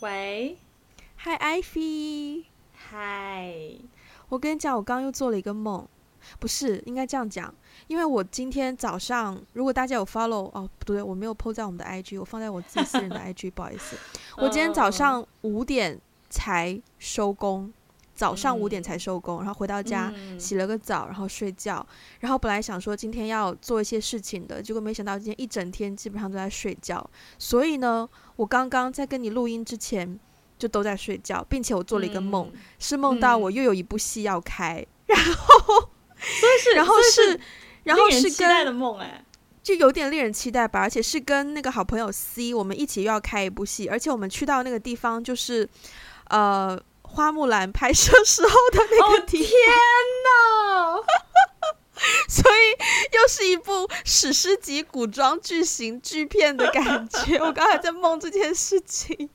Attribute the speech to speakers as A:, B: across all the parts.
A: 喂
B: ，Hi，Ivy，
A: 嗨，
B: 我跟你讲，我刚刚又做了一个梦，不是应该这样讲，因为我今天早上，如果大家有 follow，哦，不对，我没有 po 在我们的 IG，我放在我自己私人的 IG，不好意思，我今天早上五点才收工。早上五点才收工，然后回到家洗了个澡，然后睡觉。然后本来想说今天要做一些事情的，结果没想到今天一整天基本上都在睡觉。所以呢，我刚刚在跟你录音之前就都在睡觉，并且我做了一个梦，是梦到我又有一部戏要开，然后，然后是，然后是
A: 期待的梦哎，
B: 就有点令人期待吧。而且是跟那个好朋友 C，我们一起又要开一部戏，而且我们去到那个地方就是，呃。花木兰拍摄时候的那个
A: 天哪！
B: 所以又是一部史诗级古装剧情巨片的感觉。我刚才在梦这件事情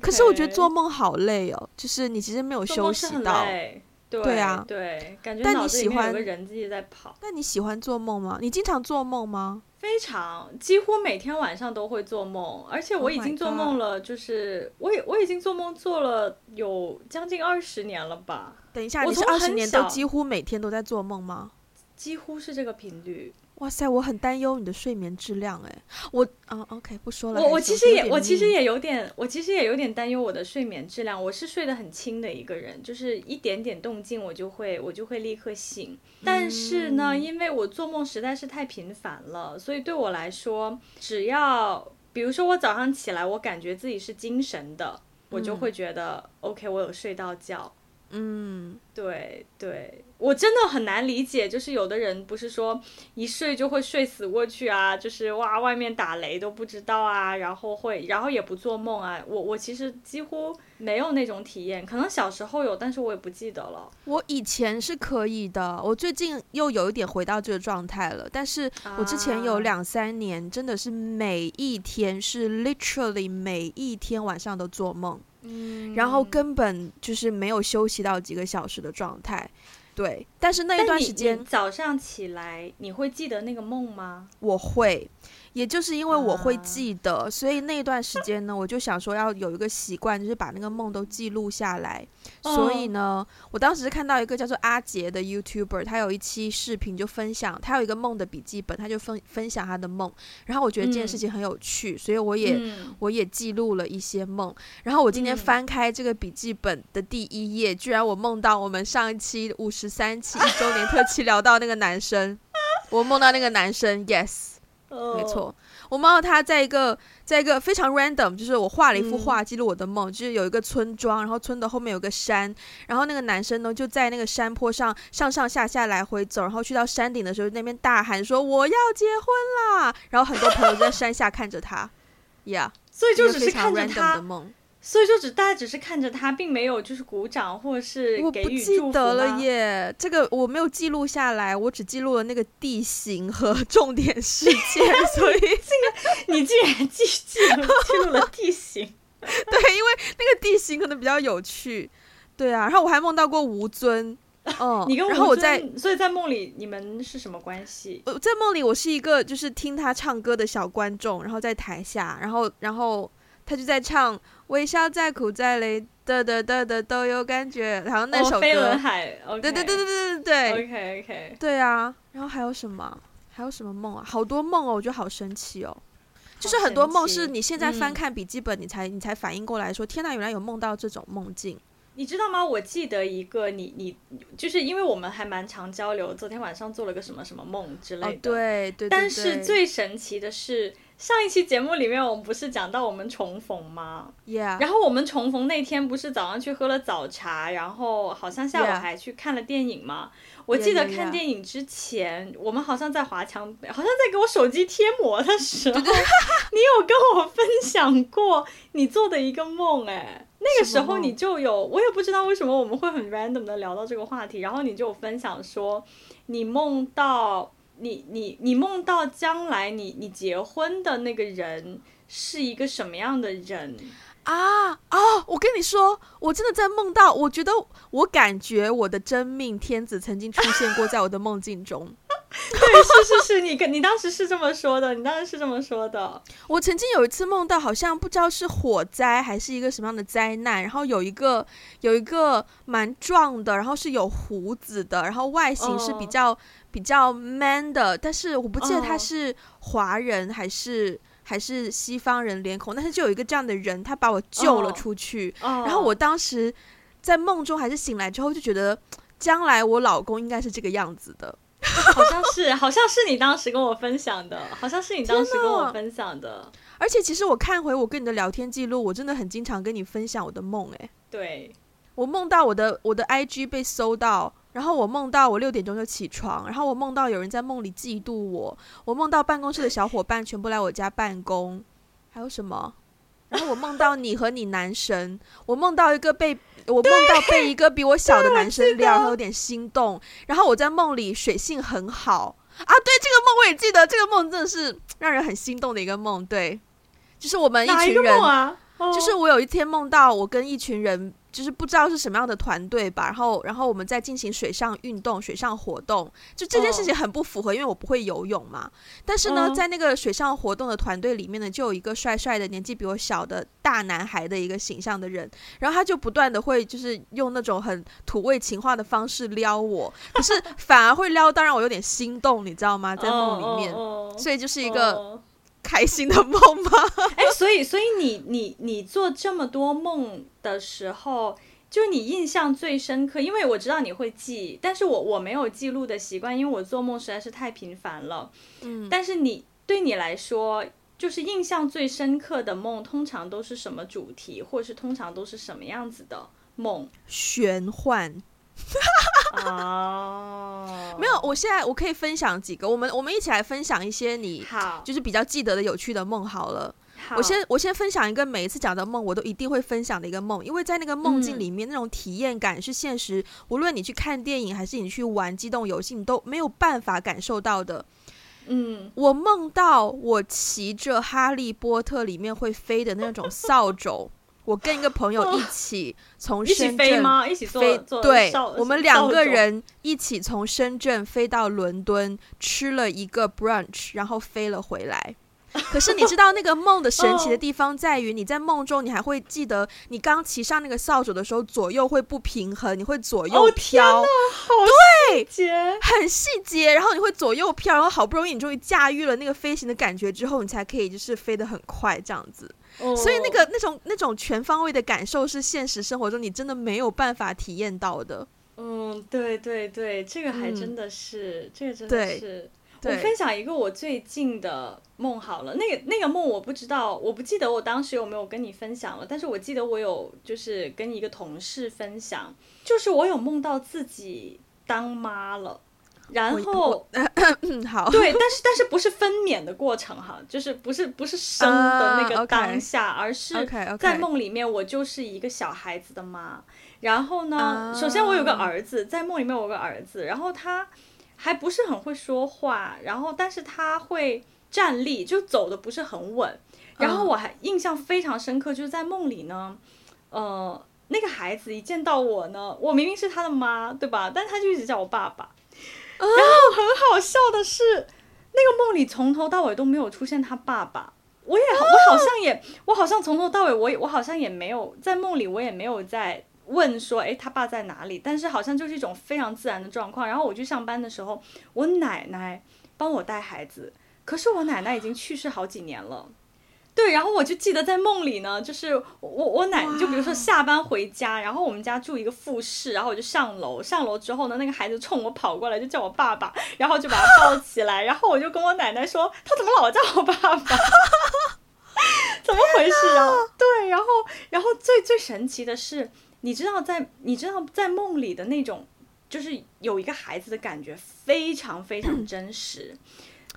B: 可是我觉得做梦好累哦，就是你其实没有休息到。
A: 对，
B: 对啊，
A: 对，感觉
B: 但你喜欢
A: 有个人自己在跑。
B: 那你喜欢做梦吗？你经常做梦吗？
A: 非常，几乎每天晚上都会做梦，而且我已经做梦了，就是、oh、我我已经做梦做了有将近二十年了吧。
B: 等一下，你是二十年都几乎每天都在做梦吗？
A: 几乎是这个频率。
B: 哇塞，我很担忧你的睡眠质量哎，我啊，OK，不说了。
A: 我我其实也我其实也有点，我其实也有点担忧我的睡眠质量。我是睡得很轻的一个人，就是一点点动静我就会我就会立刻醒。但是呢，因为我做梦实在是太频繁了，所以对我来说，只要比如说我早上起来，我感觉自己是精神的，我就会觉得 OK，我有睡到觉。嗯，对对，我真的很难理解，就是有的人不是说一睡就会睡死过去啊，就是哇，外面打雷都不知道啊，然后会，然后也不做梦啊。我我其实几乎没有那种体验，可能小时候有，但是我也不记得了。
B: 我以前是可以的，我最近又有一点回到这个状态了，但是我之前有两三年真的是每一天是 literally 每一天晚上都做梦。嗯，然后根本就是没有休息到几个小时的状态，对。但是那一段时间
A: 早上起来，你会记得那个梦吗？
B: 我会。也就是因为我会记得，uh, 所以那段时间呢，我就想说要有一个习惯，就是把那个梦都记录下来。Uh, 所以呢，我当时看到一个叫做阿杰的 YouTuber，他有一期视频就分享，他有一个梦的笔记本，他就分分享他的梦。然后我觉得这件事情很有趣，嗯、所以我也、嗯、我也记录了一些梦。然后我今天翻开这个笔记本的第一页，居然我梦到我们上一期五十三期一周年特辑聊到那个男生，我梦到那个男生，Yes。没错，我梦到他在一个，在一个非常 random，就是我画了一幅画记录我的梦，嗯，就是有一个村庄，然后村的后面有个山，然后那个男生呢就在那个山坡上上上下下来回走，然后去到山顶的时候那边大喊说我要结婚啦，然后很多朋友在山下看着他，Yeah，
A: 所以就只是看着他的梦。所以说，只大家只是看着他，并没有就是鼓掌或者是不记得了耶，
B: 这个我没有记录下来，我只记录了那个地形和 重点事件。所以 这
A: 个你竟然记记录记录了地形？
B: 对，因为那个地形可能比较有趣。对啊，然后我还梦到过吴尊。哦，
A: 你跟吴尊，
B: 然后我在，
A: 所以在梦里你们是什么关系？
B: 呃，在梦里我是一个就是听他唱歌的小观众，然后在台下，然后然后他就在唱。微笑再苦再累，的的的的都有感觉。然后那首歌，飞轮海，对对对对对对对
A: ，OK OK，
B: 对啊。然后还有什么？还有什么梦啊？好多梦哦，我觉得好神奇哦。就是很多梦是你现在翻看笔记本，你才、嗯、你才反应过来说，天哪，原来有梦到这种梦境。
A: 你知道吗？我记得一个你你，就是因为我们还蛮常交流，昨天晚上做了个什么什么梦之类的。对对。但是最神奇的是。上一期节目里面，我们不是讲到我们重逢吗
B: ？Yeah.
A: 然后我们重逢那天，不是早上去喝了早茶，然后好像下午还去看了电影吗？Yeah. 我记得看电影之前，yeah, yeah, yeah. 我们好像在华强北，好像在给我手机贴膜的时候，你有跟我分享过你做的一个梦，哎，那个时候你就有，我也不知道为什么我们会很 random 的聊到这个话题，然后你就有分享说你梦到。你你你梦到将来你你结婚的那个人是一个什么样的人
B: 啊？啊！我跟你说，我真的在梦到，我觉得我感觉我的真命天子曾经出现过在我的梦境中。
A: 对，是是是，你跟你当时是这么说的，你当时是这么说的。
B: 我曾经有一次梦到，好像不知道是火灾还是一个什么样的灾难，然后有一个有一个蛮壮的，然后是有胡子的，然后外形是比较、oh. 比较 man 的，但是我不记得他是华人还是、oh. 还是西方人脸孔，但是就有一个这样的人，他把我救了出去。Oh. Oh. 然后我当时在梦中还是醒来之后，就觉得将来我老公应该是这个样子的。
A: 好像是，好像是你当时跟我分享的，好像是你当时跟我分享的。
B: 而且其实我看回我跟你的聊天记录，我真的很经常跟你分享我的梦。哎，
A: 对，
B: 我梦到我的我的 IG 被搜到，然后我梦到我六点钟就起床，然后我梦到有人在梦里嫉妒我，我梦到办公室的小伙伴全部来我家办公，还有什么？然后我梦到你和你男神，我梦到一个被。我梦到被一个比我小的男生撩，然后有点心动。然后我在梦里水性很好啊，对，这个梦我也记得，这个梦真的是让人很心动的一个梦。对，就是我们一群人，就是我有一天梦到我跟一群人。就是不知道是什么样的团队吧，然后，然后我们再进行水上运动、水上活动，就这件事情很不符合，oh. 因为我不会游泳嘛。但是呢，oh. 在那个水上活动的团队里面呢，就有一个帅帅的、年纪比我小的大男孩的一个形象的人，然后他就不断的会就是用那种很土味情话的方式撩我，可是反而会撩到让我有点心动，你知道吗？在梦里面，oh. Oh. 所以就是一个。开心的梦吗？
A: 哎，所以，所以你，你，你做这么多梦的时候，就你印象最深刻，因为我知道你会记，但是我我没有记录的习惯，因为我做梦实在是太频繁了。嗯，但是你对你来说，就是印象最深刻的梦，通常都是什么主题，或是通常都是什么样子的梦？
B: 玄幻。
A: 哦
B: ，oh. 没有，我现在我可以分享几个，我们我们一起来分享一些你好，就是比较记得的有趣的梦好了。好，我先我先分享一个每一次讲的梦我都一定会分享的一个梦，因为在那个梦境里面，那种体验感是现实，嗯、无论你去看电影还是你去玩机动游戏，你都没有办法感受到的。嗯，我梦到我骑着哈利波特里面会飞的那种扫帚。我跟一个朋友一起从深圳飞，
A: 一起飞吗？一起坐
B: 飞
A: 坐对，
B: 我们两个人一起从深圳飞到伦敦，吃了一个 brunch，然后飞了回来。可是你知道那个梦的神奇的地方在于，你在梦中你还会记得，你刚骑上那个扫帚的时候，左右会不平衡，你会左右飘，
A: 哦、
B: 对，很细节。然后你会左右飘，然后好不容易你终于驾驭了那个飞行的感觉之后，你才可以就是飞得很快这样子。Oh. 所以那个那种那种全方位的感受是现实生活中你真的没有办法体验到的。
A: 嗯，对对对，这个还真的是，嗯、这个真的是。我分享一个我最近的梦好了，那个那个梦我不知道，我不记得我当时有没有跟你分享了，但是我记得我有就是跟一个同事分享，就是我有梦到自己当妈了。然后，
B: 好，
A: 对，但是但是不是分娩的过程哈，就是不是不是生的那个当下，uh, okay, 而是在梦里面我就是一个小孩子的妈。然后呢，uh, 首先我有个儿子，在梦里面我有个儿子，然后他还不是很会说话，然后但是他会站立，就走的不是很稳。然后我还印象非常深刻，就是在梦里呢，呃，那个孩子一见到我呢，我明明是他的妈，对吧？但他就一直叫我爸爸。然后很好笑的是，那个梦里从头到尾都没有出现他爸爸。我也我好像也我好像从头到尾我也我好像也没有在梦里我也没有在问说，诶，他爸在哪里？但是好像就是一种非常自然的状况。然后我去上班的时候，我奶奶帮我带孩子，可是我奶奶已经去世好几年了。对，然后我就记得在梦里呢，就是我我奶就比如说下班回家，然后我们家住一个复式，然后我就上楼，上楼之后呢，那个孩子冲我跑过来，就叫我爸爸，然后就把他抱起来，然后我就跟我奶奶说，他怎么老叫我爸爸？怎么回事啊？对，然后然后最最神奇的是，你知道在你知道在梦里的那种，就是有一个孩子的感觉非常非常 真实，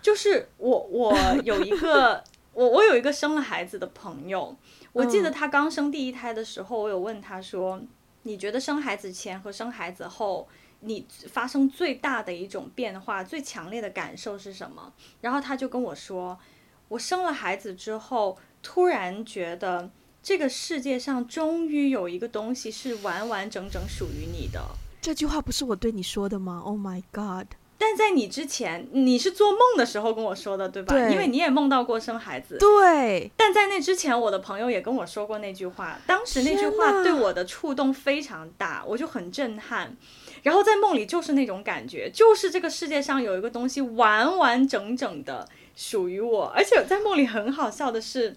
A: 就是我我有一个。我我有一个生了孩子的朋友，我记得他刚生第一胎的时候，我有问他说：“你觉得生孩子前和生孩子后，你发生最大的一种变化、最强烈的感受是什么？”然后他就跟我说：“我生了孩子之后，突然觉得这个世界上终于有一个东西是完完整整属于你的。”
B: 这句话不是我对你说的吗？Oh my God！
A: 但在你之前，你是做梦的时候跟我说的，对吧？
B: 对，
A: 因为你也梦到过生孩子。
B: 对。
A: 但在那之前，我的朋友也跟我说过那句话，当时那句话对我的触动非常大，我就很震撼。然后在梦里就是那种感觉，就是这个世界上有一个东西完完整整的属于我，而且在梦里很好笑的是。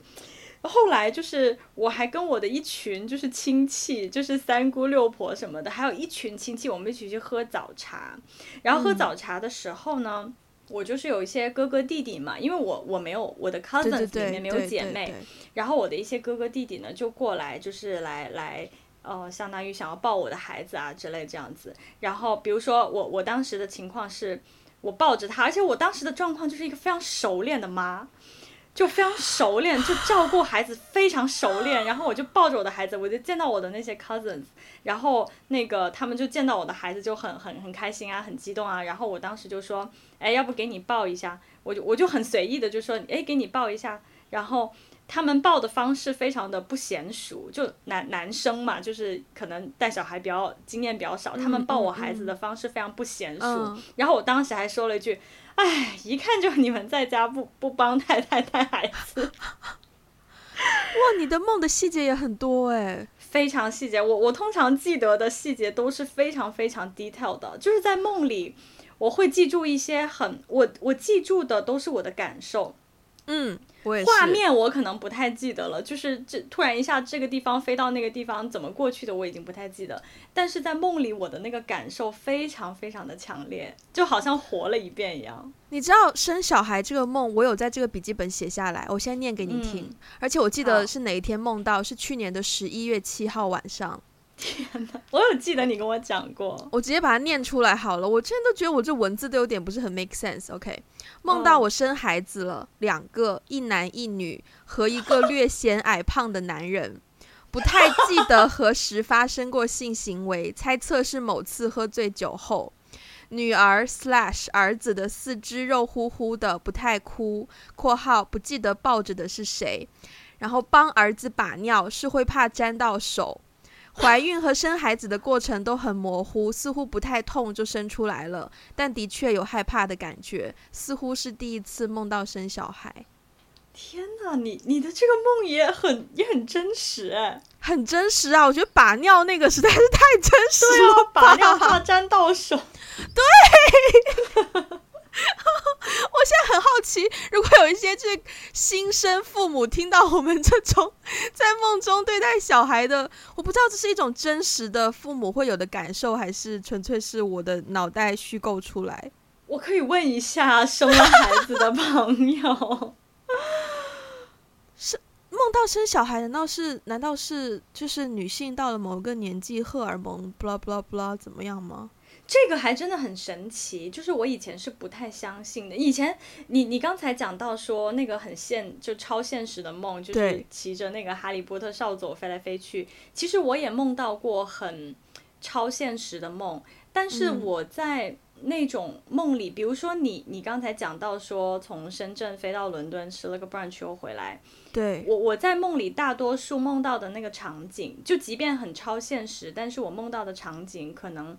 A: 后来就是我还跟我的一群就是亲戚，就是三姑六婆什么的，还有一群亲戚，我们一起去喝早茶。然后喝早茶的时候呢，嗯、我就是有一些哥哥弟弟嘛，因为我我没有我的 cousins 里面没有姐妹，然后我的一些哥哥弟弟呢就过来，就是来来呃，相当于想要抱我的孩子啊之类这样子。然后比如说我我当时的情况是，我抱着他，而且我当时的状况就是一个非常熟练的妈。就非常熟练，就照顾孩子非常熟练。然后我就抱着我的孩子，我就见到我的那些 cousins，然后那个他们就见到我的孩子就很很很开心啊，很激动啊。然后我当时就说，哎，要不给你抱一下？我就我就很随意的就说，哎，给你抱一下。然后他们抱的方式非常的不娴熟，就男男生嘛，就是可能带小孩比较经验比较少，他们抱我孩子的方式非常不娴熟。嗯嗯、然后我当时还说了一句。哎，一看就你们在家 不不帮太太带孩子。
B: 哇，你的梦的细节也很多哎，
A: 非常细节。我我通常记得的细节都是非常非常 detail 的，就是在梦里我会记住一些很我我记住的都是我的感受。
B: 嗯。
A: 画面我可能不太记得了，就是这突然一下这个地方飞到那个地方怎么过去的我已经不太记得，但是在梦里我的那个感受非常非常的强烈，就好像活了一遍一样。
B: 你知道生小孩这个梦，我有在这个笔记本写下来，我先念给你听，嗯、而且我记得是哪一天梦到，是去年的十一月七号晚上。
A: 天哪，我有记得你跟我讲过，
B: 我直接把它念出来好了。我真的都觉得我这文字都有点不是很 make sense。OK，梦到我生孩子了，哦、两个，一男一女和一个略显矮胖的男人，不太记得何时发生过性行为，猜测是某次喝醉酒后。女儿 slash 儿子的四肢肉乎乎的，不太哭（括号不记得抱着的是谁），然后帮儿子把尿是会怕沾到手。怀孕和生孩子的过程都很模糊，似乎不太痛就生出来了，但的确有害怕的感觉，似乎是第一次梦到生小孩。
A: 天哪，你你的这个梦也很也很真实哎，
B: 很真实啊！我觉得把尿那个实在是太真实了，
A: 啊，把尿怕沾到手，
B: 对。我现在很好奇，如果有一些这新生父母听到我们这种在梦中对待小孩的，我不知道这是一种真实的父母会有的感受，还是纯粹是我的脑袋虚构出来。
A: 我可以问一下生了孩子的朋友，
B: 是梦到生小孩，难道是难道是就是女性到了某个年纪，荷尔蒙 blah blah blah 怎么样吗？
A: 这个还真的很神奇，就是我以前是不太相信的。以前你你刚才讲到说那个很现就超现实的梦，就是骑着那个哈利波特扫帚飞来飞去。其实我也梦到过很超现实的梦，但是我在那种梦里，嗯、比如说你你刚才讲到说从深圳飞到伦敦吃了个 brunch 又回来，
B: 对
A: 我我在梦里大多数梦到的那个场景，就即便很超现实，但是我梦到的场景可能。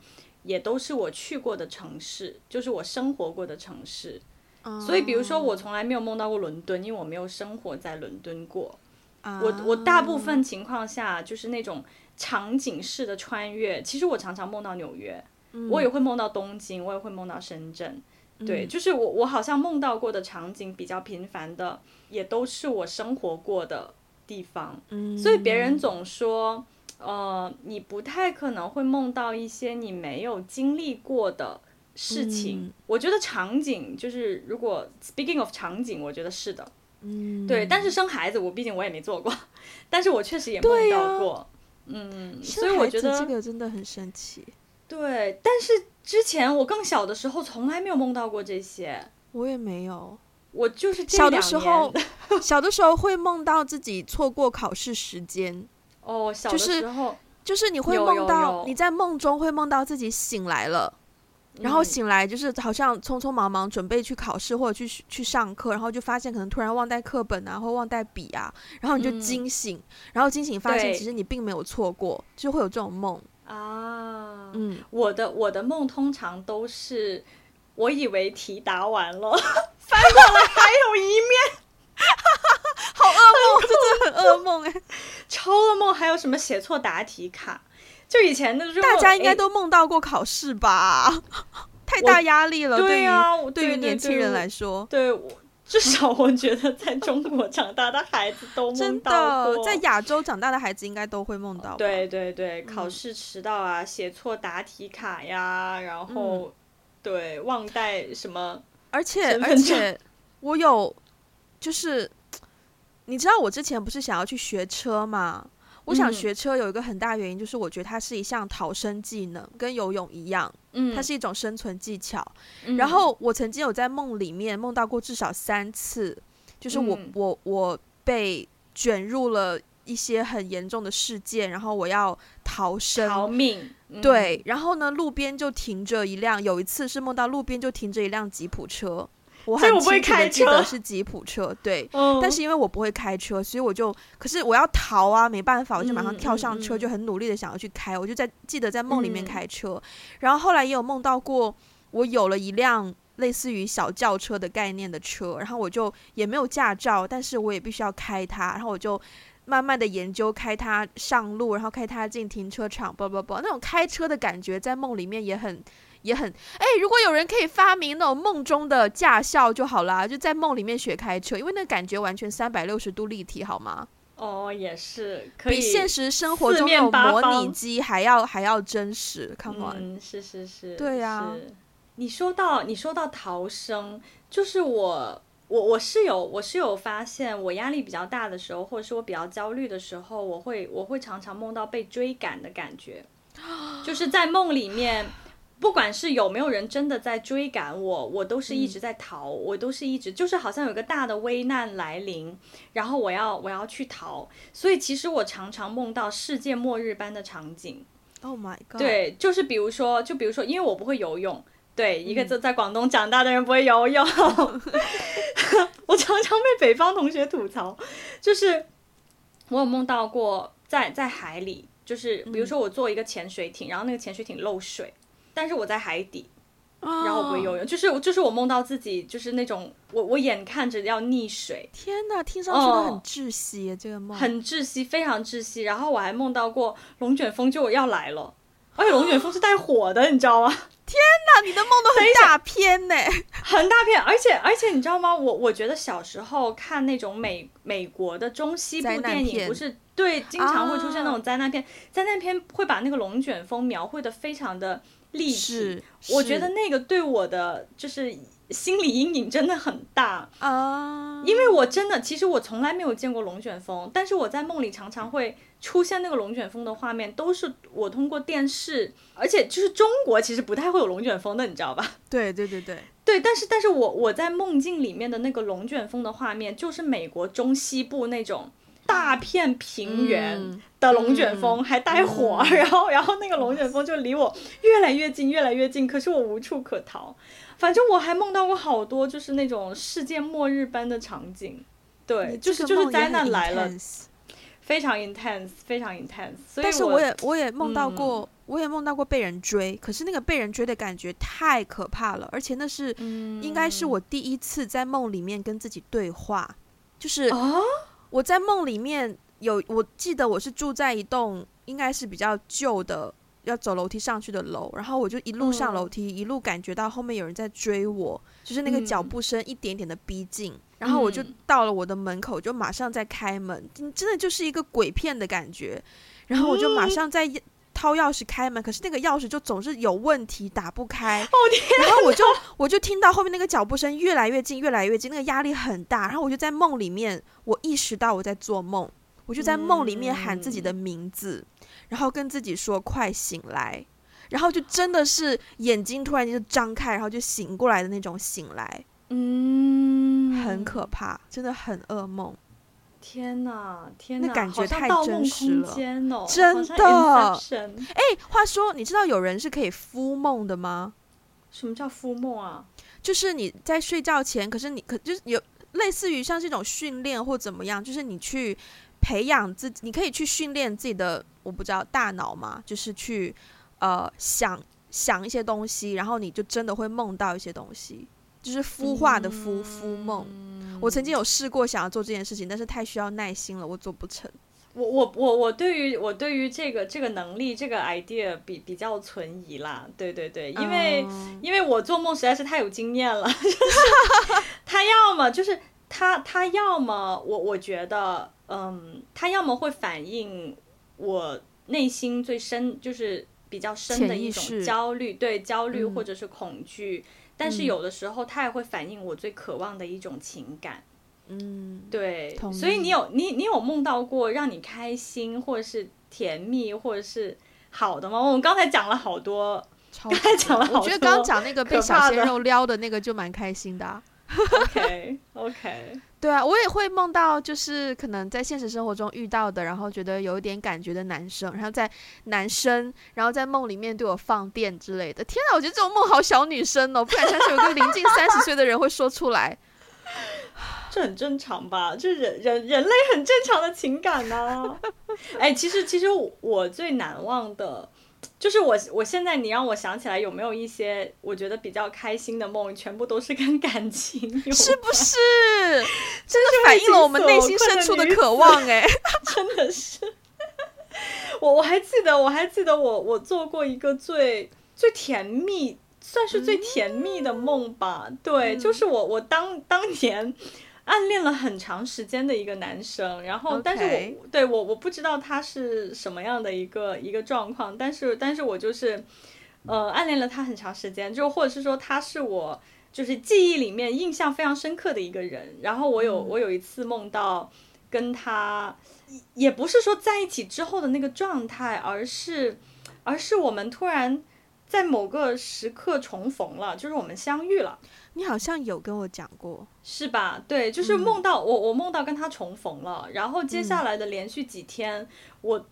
A: 也都是我去过的城市，就是我生活过的城市。Oh. 所以，比如说，我从来没有梦到过伦敦，因为我没有生活在伦敦过。Oh. 我我大部分情况下就是那种场景式的穿越。其实我常常梦到纽约，嗯、我也会梦到东京，我也会梦到深圳。对，嗯、就是我我好像梦到过的场景比较频繁的，也都是我生活过的地方。嗯、所以别人总说。呃，你不太可能会梦到一些你没有经历过的事情。嗯、我觉得场景就是，如果 speaking of 场景，我觉得是的。嗯，对。但是生孩子，我毕竟我也没做过，但是我确实也梦到过。啊、嗯，所以我觉得
B: 这个真的很神奇。
A: 对，但是之前我更小的时候，从来没有梦到过这些。
B: 我也没有。
A: 我就是这
B: 小的时候，小的时候会梦到自己错过考试时间。
A: 哦，小的时候
B: 就是，就是你会梦到你在梦中会梦到自己醒来了，然后醒来就是好像匆匆忙忙准备去考试或者去去上课，然后就发现可能突然忘带课本啊，或忘带笔啊，然后你就惊醒，嗯、然后惊醒发现其实你并没有错过，就会有这种梦
A: 啊。嗯，我的我的梦通常都是。我以为题答完了，翻过来还有一面，
B: 好噩梦，真的很噩梦哎，
A: 超噩梦。还有什么写错答题卡？就以前的
B: 大家应该都梦到过考试吧？欸、太大压力了，
A: 对啊，
B: 对于年轻人来说，
A: 对我。至少我觉得，在中国长大的孩子都梦到过，
B: 真的，在亚洲长大的孩子应该都会梦到。
A: 对对对，考试迟到啊，写错答题卡呀，然后、嗯、对忘带什么，
B: 而且而且 我有，就是你知道我之前不是想要去学车吗？我想学车有一个很大原因，就是我觉得它是一项逃生技能，跟游泳一样，嗯，它是一种生存技巧。嗯、然后我曾经有在梦里面梦到过至少三次，就是我、嗯、我我被卷入了一些很严重的事件，然后我要逃生
A: 逃命。
B: 嗯、对，然后呢，路边就停着一辆，有一次是梦到路边就停着一辆吉普车。我很清楚的记得是吉普车，对，嗯、但是因为我不会开车，所以我就，可是我要逃啊，没办法，我就马上跳上车，就很努力的想要去开，我就在记得在梦里面开车，嗯、然后后来也有梦到过，我有了一辆类似于小轿车的概念的车，然后我就也没有驾照，但是我也必须要开它，然后我就慢慢的研究开它上路，然后开它进停车场，不不不，那种开车的感觉在梦里面也很。也很哎，如果有人可以发明那种梦中的驾校就好啦，就在梦里面学开车，因为那感觉完全三百六十度立体，好吗？
A: 哦，也是，可以
B: 比现实生活中的模拟机还要还要真实。Come on，
A: 嗯，是是是，
B: 对呀、啊。
A: 你说到你说到逃生，就是我我我是有我是有发现，我压力比较大的时候，或者是我比较焦虑的时候，我会我会常常梦到被追赶的感觉，就是在梦里面。不管是有没有人真的在追赶我，我都是一直在逃，嗯、我都是一直就是好像有个大的危难来临，然后我要我要去逃，所以其实我常常梦到世界末日般的场景。
B: Oh my god！
A: 对，就是比如说，就比如说，因为我不会游泳，对，一个在在广东长大的人不会游泳，嗯、我常常被北方同学吐槽，就是我有梦到过在在海里，就是比如说我坐一个潜水艇，嗯、然后那个潜水艇漏水。但是我在海底，然后我不会游泳，就是就是我梦到自己就是那种我我眼看着要溺水，
B: 天哪，听上去都很窒息，这个梦
A: 很窒息，非常窒息。然后我还梦到过龙卷风就要来了，而且龙卷风是带火的，你知道吗？
B: 天哪，你的梦都很大片呢，
A: 很大片，而且而且你知道吗？我我觉得小时候看那种美美国的中西部电影，不是对，经常会出现那种灾难片，灾难片会把那个龙卷风描绘得非常的。立体，我觉得那个对我的就是心理阴影真的很大啊，因为我真的其实我从来没有见过龙卷风，但是我在梦里常常会出现那个龙卷风的画面，都是我通过电视，而且就是中国其实不太会有龙卷风的，你知道吧？
B: 对对对对
A: 对，但是但是我我在梦境里面的那个龙卷风的画面，就是美国中西部那种。大片平原的龙卷风还带火，然后然后那个龙卷风就离我越来越近，越来越近，可是我无处可逃。反正我还梦到过好多，就是那种世界末日般的场景。对，就是就是灾难来了，非常 intense，非常 intense。
B: 但是我也我也梦到过，嗯、我也梦到过被人追，可是那个被人追的感觉太可怕了，而且那是、嗯、应该是我第一次在梦里面跟自己对话，就是。哦我在梦里面有，我记得我是住在一栋应该是比较旧的，要走楼梯上去的楼，然后我就一路上楼梯，嗯、一路感觉到后面有人在追我，就是那个脚步声一点点的逼近，嗯、然后我就到了我的门口，就马上在开门，真的就是一个鬼片的感觉，然后我就马上在。掏钥匙开门，可是那个钥匙就总是有问题，打不开。
A: 哦天！
B: 然后我就我就听到后面那个脚步声越来越近，越来越近，那个压力很大。然后我就在梦里面，我意识到我在做梦，我就在梦里面喊自己的名字，嗯、然后跟自己说快醒来，然后就真的是眼睛突然间就张开，然后就醒过来的那种醒来。嗯，很可怕，真的很噩梦。
A: 天呐，天呐，
B: 那感觉太真实了，
A: 哦、
B: 真的。哎，话说，你知道有人是可以敷梦的吗？
A: 什么叫敷梦啊？
B: 就是你在睡觉前，可是你可就是有类似于像这种训练或怎么样，就是你去培养自己，你可以去训练自己的，我不知道大脑嘛，就是去呃想想一些东西，然后你就真的会梦到一些东西，就是孵化的孵孵梦。我曾经有试过想要做这件事情，但是太需要耐心了，我做不成。
A: 我我我我对于我对于这个这个能力这个 idea 比比较存疑啦，对对对，因为、嗯、因为我做梦实在是太有经验了，就是他要么就是他他要么我我觉得嗯，他要么会反映我内心最深就是比较深的一种焦虑，对焦虑或者是恐惧，嗯、但是有的时候它也会反映我最渴望的一种情感。嗯，对，所以你有你你有梦到过让你开心或者是甜蜜或者是好的吗？我们刚才讲了好多，刚才讲了好多，
B: 我觉得刚刚讲那个被小鲜肉撩的那个就蛮开心的啊。
A: OK OK，
B: 对啊，我也会梦到就是可能在现实生活中遇到的，然后觉得有一点感觉的男生，然后在男生，然后在梦里面对我放电之类的。天啊，我觉得这种梦好小女生哦，不敢相信有个临近三十岁的人会说出来。
A: 这很正常吧？这人人人类很正常的情感呢、哎，其实其实我最难忘的，就是我我现在你让我想起来有没有一些我觉得比较开心的梦，全部都是跟感情有关，
B: 是不是？真的反映了我们内心深处的渴望哎，
A: 真的是。我我还记得我还记得我我做过一个最最甜蜜，算是最甜蜜的梦吧。嗯、对，就是我我当当年。暗恋了很长时间的一个男生，然后，但是我.对我我不知道他是什么样的一个一个状况，但是，但是我就是，呃，暗恋了他很长时间，就或者是说他是我就是记忆里面印象非常深刻的一个人，然后我有、嗯、我有一次梦到跟他，也不是说在一起之后的那个状态，而是，而是我们突然在某个时刻重逢了，就是我们相遇了。
B: 你好像有跟我讲过，
A: 是吧？对，就是梦到、嗯、我，我梦到跟他重逢了，然后接下来的连续几天，嗯、我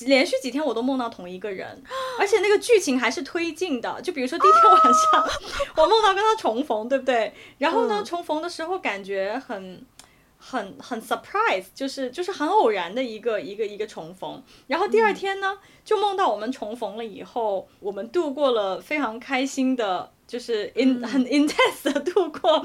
A: 连续几天我都梦到同一个人，而且那个剧情还是推进的。就比如说第一天晚上，啊、我梦到跟他重逢，对不对？然后呢，嗯、重逢的时候感觉很。很很 surprise，就是就是很偶然的一个一个一个重逢，然后第二天呢，嗯、就梦到我们重逢了以后，我们度过了非常开心的，就是 in、嗯、很 intense 的度过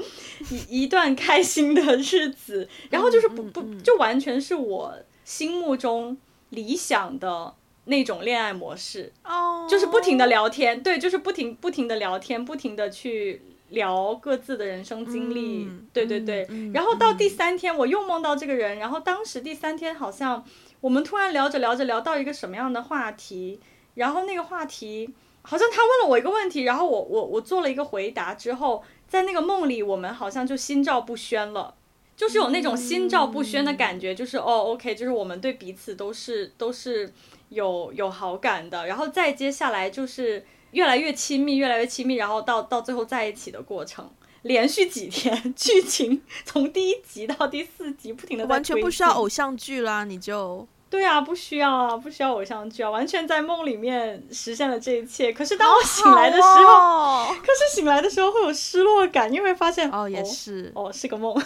A: 一 一段开心的日子，然后就是不不就完全是我心目中理想的那种恋爱模式，哦，就是不停的聊天，对，就是不停不停的聊天，不停的去。聊各自的人生经历，嗯、对对对，嗯、然后到第三天我又梦到这个人，嗯、然后当时第三天好像我们突然聊着聊着聊到一个什么样的话题，然后那个话题好像他问了我一个问题，然后我我我做了一个回答之后，在那个梦里我们好像就心照不宣了，就是有那种心照不宣的感觉，就是、嗯、哦，OK，就是我们对彼此都是都是有有好感的，然后再接下来就是。越来越亲密，越来越亲密，然后到到最后在一起的过程，连续几天，剧情从第一集到第四集不停的
B: 完全不需要偶像剧啦，你就
A: 对啊，不需要啊，不需要偶像剧啊，完全在梦里面实现了这一切。可是当我醒来的时候，哦、可是醒来的时候会有失落感，因为发现
B: 哦也是。
A: 哦，哦是个梦，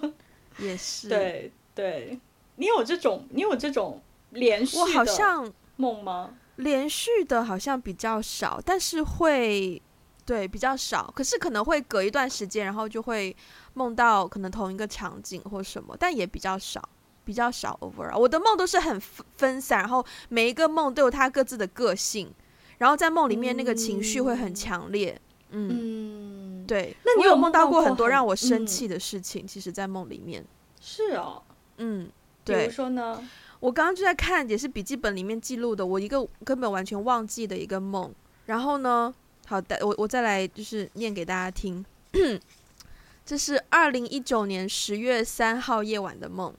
B: 也是。
A: 对对，你有这种你有这种连续的我好像梦吗？
B: 连续的好像比较少，但是会对比较少，可是可能会隔一段时间，然后就会梦到可能同一个场景或什么，但也比较少，比较少 overall。我的梦都是很分散，然后每一个梦都有它各自的个性，然后在梦里面那个情绪会很强烈。嗯，嗯对。那你有梦到过很多让我生气的事情？嗯、其实，在梦里面
A: 是哦，
B: 嗯，对。
A: 比如说呢？
B: 我刚刚就在看，也是笔记本里面记录的，我一个根本完全忘记的一个梦。然后呢，好的，我我再来就是念给大家听。这是二零一九年十月三号夜晚的梦。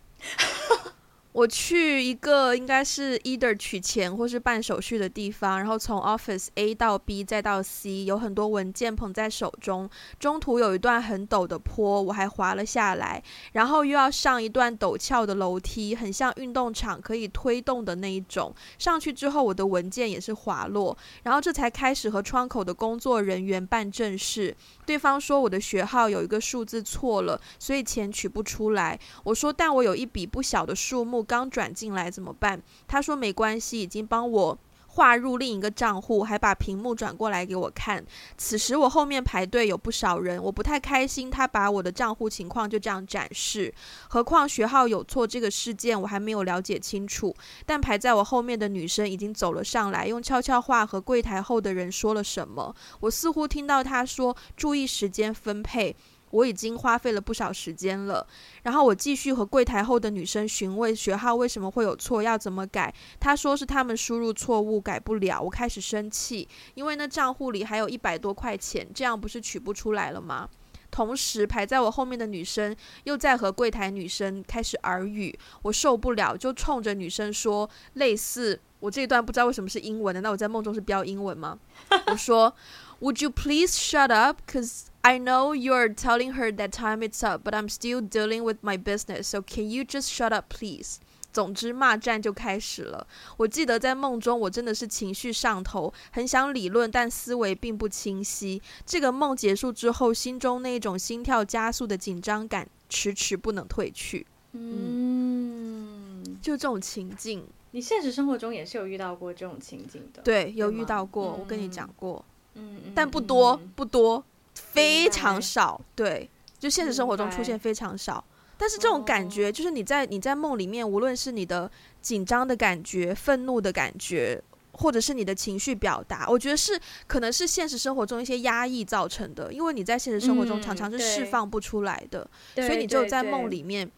B: 我去一个应该是 either 取钱或是办手续的地方，然后从 office A 到 B 再到 C，有很多文件捧在手中。中途有一段很陡的坡，我还滑了下来，然后又要上一段陡峭的楼梯，很像运动场可以推动的那一种。上去之后，我的文件也是滑落，然后这才开始和窗口的工作人员办正事。对方说我的学号有一个数字错了，所以钱取不出来。我说，但我有一笔不小的数目刚转进来，怎么办？他说没关系，已经帮我划入另一个账户，还把屏幕转过来给我看。此时我后面排队有不少人，我不太开心。他把我的账户情况就这样展示，何况学号有错这个事件我还没有了解清楚。但排在我后面的女生已经走了上来，用悄悄话和柜台后的人说了什么。我似乎听到她说：“注意时间分配。”我已经花费了不少时间了，然后我继续和柜台后的女生询问学号为什么会有错，要怎么改。她说是他们输入错误，改不了。我开始生气，因为那账户里还有一百多块钱，这样不是取不出来了吗？同时排在我后面的女生又在和柜台女生开始耳语，我受不了，就冲着女生说类似我这一段不知道为什么是英文的，那我在梦中是标英文吗？我说，Would you please shut up? Cause I know you're telling her that time it's up, but I'm still dealing with my business. So can you just shut up, please? 总之，骂战就开始了。我记得在梦中，我真的是情绪上头，很想理论，但思维并不清晰。这个梦结束之后，心中那种心跳加速的紧张感迟迟不能褪去。嗯，就这种情境，
A: 你现实生活中也是有遇到过这种情境的？
B: 对，有遇到过。我跟你讲过，嗯，但不多，不多。非常少，对，就现实生活中出现非常少。但是这种感觉，就是你在你在梦里面，无论是你的紧张的感觉、愤怒的感觉，或者是你的情绪表达，我觉得是可能是现实生活中一些压抑造成的。因为你在现实生活中常常是释放不出来的，所以你只有在梦里面。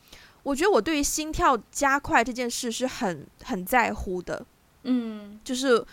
B: 我觉得我对于心跳加快这件事是很很在乎的，嗯，就是。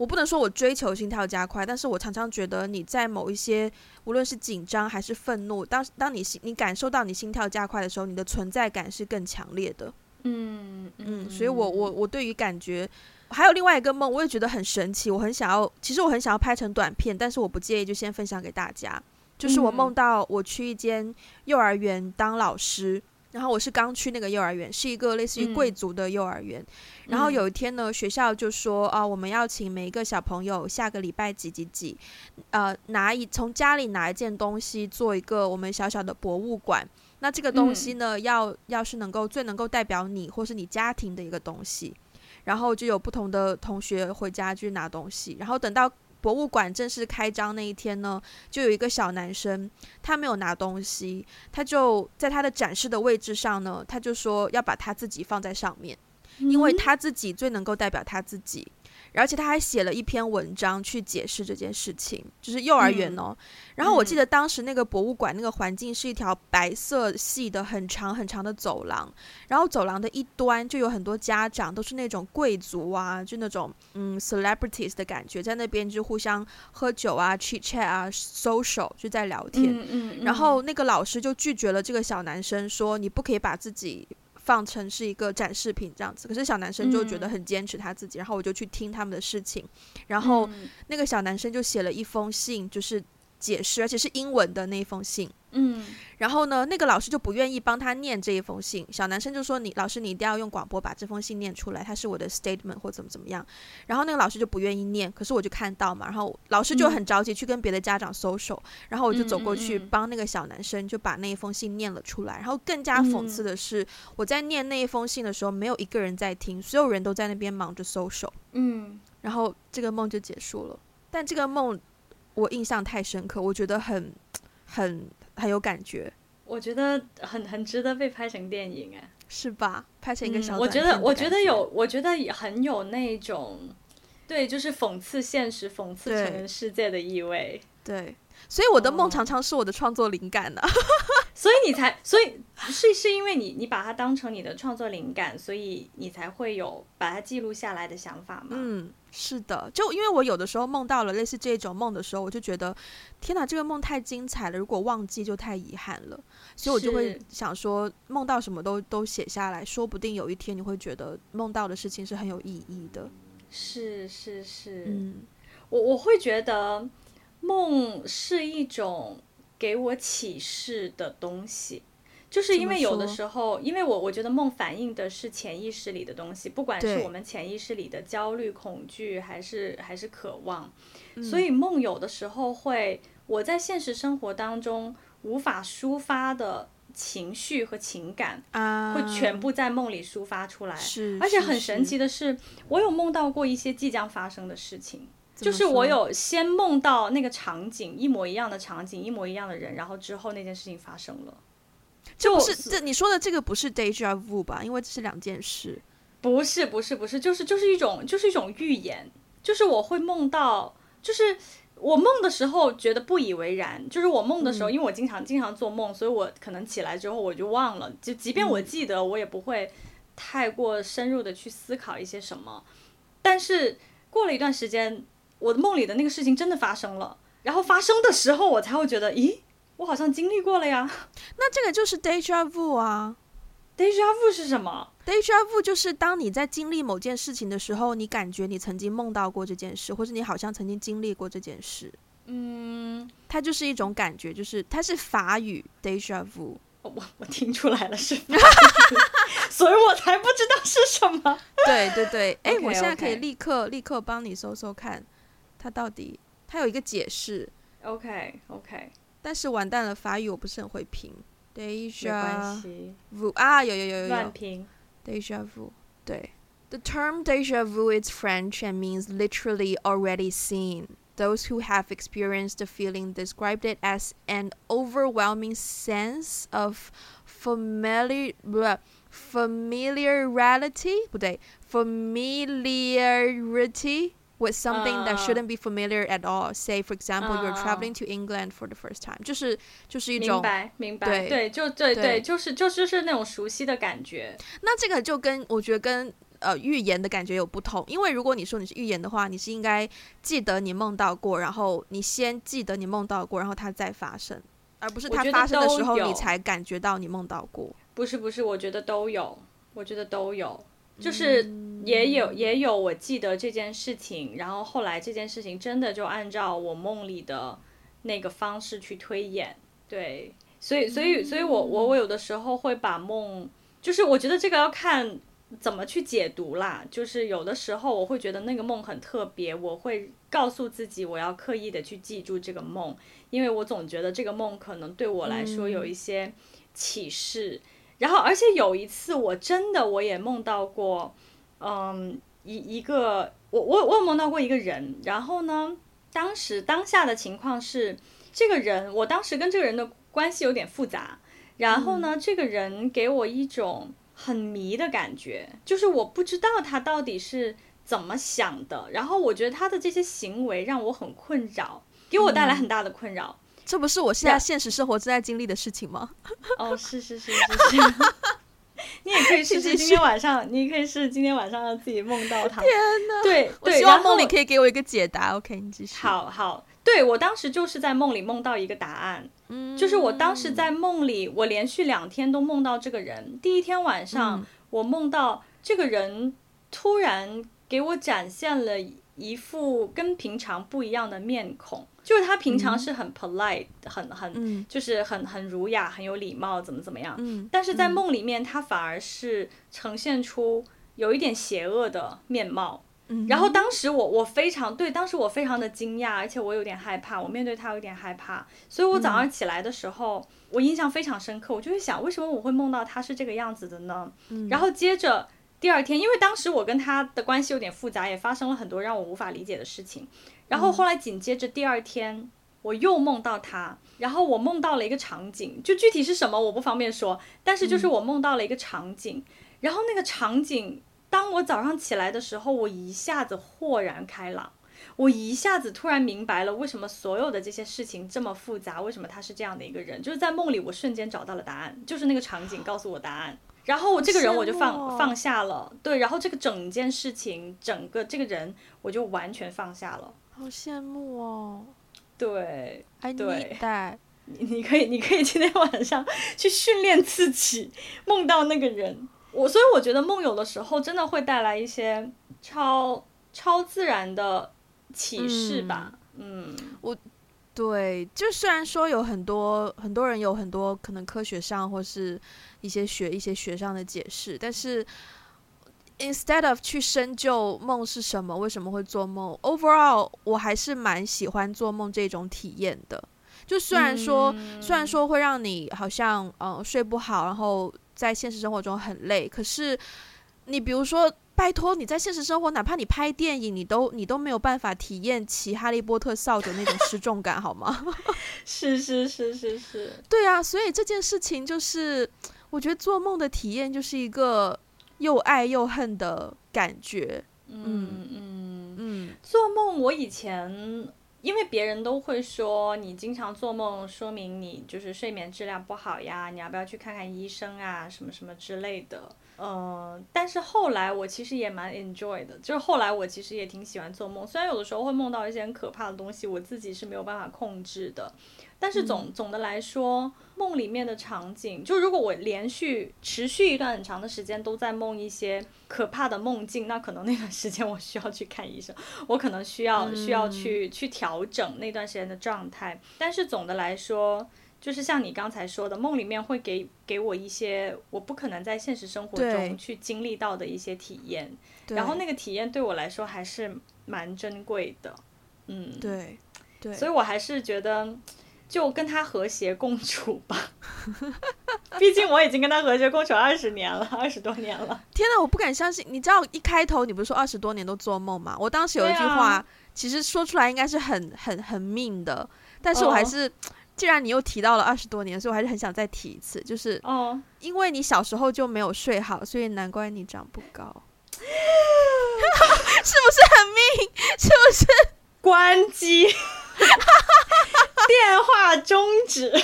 B: 我不能说我追求心跳加快，但是我常常觉得你在某一些无论是紧张还是愤怒，当当你心你感受到你心跳加快的时候，你的存在感是更强烈的。嗯嗯，所以我我我对于感觉还有另外一个梦，我也觉得很神奇，我很想要，其实我很想要拍成短片，但是我不介意就先分享给大家。就是我梦到我去一间幼儿园当老师。然后我是刚去那个幼儿园，是一个类似于贵族的幼儿园。嗯、然后有一天呢，学校就说啊，我们要请每一个小朋友下个礼拜几几几，呃，拿一从家里拿一件东西做一个我们小小的博物馆。那这个东西呢，嗯、要要是能够最能够代表你或是你家庭的一个东西，然后就有不同的同学回家去拿东西，然后等到。博物馆正式开张那一天呢，就有一个小男生，他没有拿东西，他就在他的展示的位置上呢，他就说要把他自己放在上面，因为他自己最能够代表他自己。而且他还写了一篇文章去解释这件事情，就是幼儿园哦。嗯、然后我记得当时那个博物馆那个环境是一条白色系的很长很长的走廊，然后走廊的一端就有很多家长，都是那种贵族啊，就那种嗯 celebrities 的感觉，在那边就互相喝酒啊，chit chat 啊，social 就在聊天。嗯嗯嗯、然后那个老师就拒绝了这个小男生，说你不可以把自己。放成是一个展示品这样子，可是小男生就觉得很坚持他自己，嗯、然后我就去听他们的事情，然后那个小男生就写了一封信，就是解释，而且是英文的那一封信。嗯，然后呢，那个老师就不愿意帮他念这一封信。小男生就说：“你老师，你一定要用广播把这封信念出来，他是我的 statement 或怎么怎么样。”然后那个老师就不愿意念，可是我就看到嘛，然后老师就很着急去跟别的家长 social，然后我就走过去帮那个小男生就把那一封信念了出来。然后更加讽刺的是，我在念那一封信的时候，没有一个人在听，所有人都在那边忙着 social。嗯，然后这个梦就结束了。但这个梦我印象太深刻，我觉得很很。很有感觉，我觉得
A: 很很值得被拍成电影，哎，
B: 是吧？拍成一个小、
A: 嗯，我觉得我觉得有，我觉得也很有那种，对，就是讽刺现实、讽刺成人世界的意味。
B: 对，所以我的梦常常是我的创作灵感呢、啊。
A: 所以你才，所以是是因为你你把它当成你的创作灵感，所以你才会有把它记录下来的想法吗？
B: 嗯。是的，就因为我有的时候梦到了类似这种梦的时候，我就觉得天哪，这个梦太精彩了，如果忘记就太遗憾了，所以我就会想说，梦到什么都都写下来，说不定有一天你会觉得梦到的事情是很有意义的。
A: 是是是，嗯，我我会觉得梦是一种给我启示的东西。就是因为有的时候，因为我我觉得梦反映的是潜意识里的东西，不管是我们潜意识里的焦虑、恐惧，还是还是渴望，所以梦有的时候会我在现实生活当中无法抒发的情绪和情感
B: 啊，
A: 会全部在梦里抒发出来。
B: 是，
A: 而且很神奇的是，我有梦到过一些即将发生的事情，就是我有先梦到那个场景一模一样的场景，一模一样的人，然后之后那件事情发生了。
B: 就不是这你说的这个不是 déjà vu 吧？因为这是两件事。
A: 不是不是不是，就是就是一种就是一种预言，就是我会梦到，就是我梦的时候觉得不以为然，就是我梦的时候，嗯、因为我经常经常做梦，所以我可能起来之后我就忘了，就即便我记得，我也不会太过深入的去思考一些什么。但是过了一段时间，我的梦里的那个事情真的发生了，然后发生的时候，我才会觉得，咦，我好像经历过了呀。
B: 那这个就是 deja vu 啊。
A: deja vu 是什么
B: ？deja vu 就是当你在经历某件事情的时候，你感觉你曾经梦到过这件事，或者你好像曾经经历过这件事。
A: 嗯，
B: 它就是一种感觉，就是它是法语 deja vu。
A: 我我听出来了是 所以我才不知道是什么。
B: 对对对，哎、我现在可以立刻.立刻帮你搜搜看，它到底它有一个解释。
A: OK OK，
B: 但是完蛋了，法语我不是很会拼。Deja vu
A: 啊，
B: 有有有有有。
A: 乱拼。
B: Deja vu，对。The term deja vu is French and means literally already seen. Those who have experienced the feeling described it as an overwhelming sense of familiar familiarity，不对，familiarity。 With something that shouldn't be familiar at all. Say, for example, you're traveling to England for the first time. 就是就是一种
A: 明白明白对对就对对，对就是就就是那种熟悉的感觉。
B: 那这个就跟我觉得跟呃预言的感觉有不同，因为如果你说你是预言的话，你是应该记得你梦到过，然后你先记得你梦到过，然后它再发生，而不是它发生的时候你才感觉到你梦到过。
A: 不是不是，我觉得都有，我觉得都有。就是也有也有，我记得这件事情，然后后来这件事情真的就按照我梦里的那个方式去推演，对，所以所以所以我我我有的时候会把梦，就是我觉得这个要看怎么去解读啦，就是有的时候我会觉得那个梦很特别，我会告诉自己我要刻意的去记住这个梦，因为我总觉得这个梦可能对我来说有一些启示。然后，而且有一次，我真的我也梦到过，嗯，一一个我我我有梦到过一个人。然后呢，当时当下的情况是，这个人，我当时跟这个人的关系有点复杂。然后呢，这个人给我一种很迷的感觉，就是我不知道他到底是怎么想的。然后我觉得他的这些行为让我很困扰，给我带来很大的困扰。
B: 这不是我现在现实生活正在经历的事情吗？
A: 哦，是是是是是，你也可以试试今天晚上，你可以试试今天晚上让自己梦到他。
B: 天哪！
A: 对对，
B: 我希望梦里可以给我一个解答。OK，你继续。
A: 好好，对，我当时就是在梦里梦到一个答案，嗯，就是我当时在梦里，我连续两天都梦到这个人。第一天晚上，我梦到这个人突然给我展现了一副跟平常不一样的面孔。就是他平常是很 polite，、嗯、很很、嗯、就是很很儒雅，很有礼貌，怎么怎么样。嗯、但是在梦里面，他反而是呈现出有一点邪恶的面貌。嗯、然后当时我我非常对，当时我非常的惊讶，而且我有点害怕，我面对他有点害怕。所以我早上起来的时候，嗯、我印象非常深刻，我就会想，为什么我会梦到他是这个样子的呢？嗯、然后接着第二天，因为当时我跟他的关系有点复杂，也发生了很多让我无法理解的事情。然后后来紧接着第二天，我又梦到他，然后我梦到了一个场景，就具体是什么我不方便说，但是就是我梦到了一个场景，然后那个场景，当我早上起来的时候，我一下子豁然开朗，我一下子突然明白了为什么所有的这些事情这么复杂，为什么他是这样的一个人，就是在梦里我瞬间找到了答案，就是那个场景告诉我答案，然后我这个人我就放放下了，对，然后这个整件事情，整个这个人我就完全放下了。
B: 好羡慕哦！
A: 对，
B: 对，
A: 你你可以，你可以今天晚上去训练自己 梦到那个人。我所以我觉得梦有的时候真的会带来一些超超自然的启示吧。嗯，
B: 嗯我对，就虽然说有很多很多人有很多可能科学上或是一些学一些学上的解释，但是。Instead of 去深究梦是什么，为什么会做梦？Overall，我还是蛮喜欢做梦这种体验的，就虽然说，
A: 嗯、
B: 虽然说会让你好像呃睡不好，然后在现实生活中很累，可是你比如说。拜托，你在现实生活，哪怕你拍电影，你都你都没有办法体验骑哈利波特扫帚那种失重感，好吗？
A: 是是是是是，
B: 对啊，所以这件事情就是，我觉得做梦的体验就是一个又爱又恨的感觉。嗯嗯嗯，嗯
A: 做梦，我以前因为别人都会说，你经常做梦，说明你就是睡眠质量不好呀，你要不要去看看医生啊，什么什么之类的。嗯、但是后来我其实也蛮 enjoy 的，就是后来我其实也挺喜欢做梦，虽然有的时候会梦到一些很可怕的东西，我自己是没有办法控制的，但是总、嗯、总的来说，梦里面的场景，就如果我连续持续一段很长的时间都在梦一些可怕的梦境，那可能那段时间我需要去看医生，我可能需要需要去去调整那段时间的状态，但是总的来说。就是像你刚才说的，梦里面会给给我一些我不可能在现实生活中去经历到的一些体验，然后那个体验对我来说还是蛮珍贵的，嗯，
B: 对，对，
A: 所以我还是觉得就跟他和谐共处吧，毕竟我已经跟他和谐共处二十年了，二十多年了。
B: 天哪，我不敢相信！你知道一开头你不是说二十多年都做梦吗？我当时有一句话，啊、其实说出来应该是很很很命的，但是我还是。哦既然你又提到了二十多年，所以我还是很想再提一次，就是哦，因为你小时候就没有睡好，所以难怪你长不高，是不是很命？是不是？
A: 关机，电话终止，我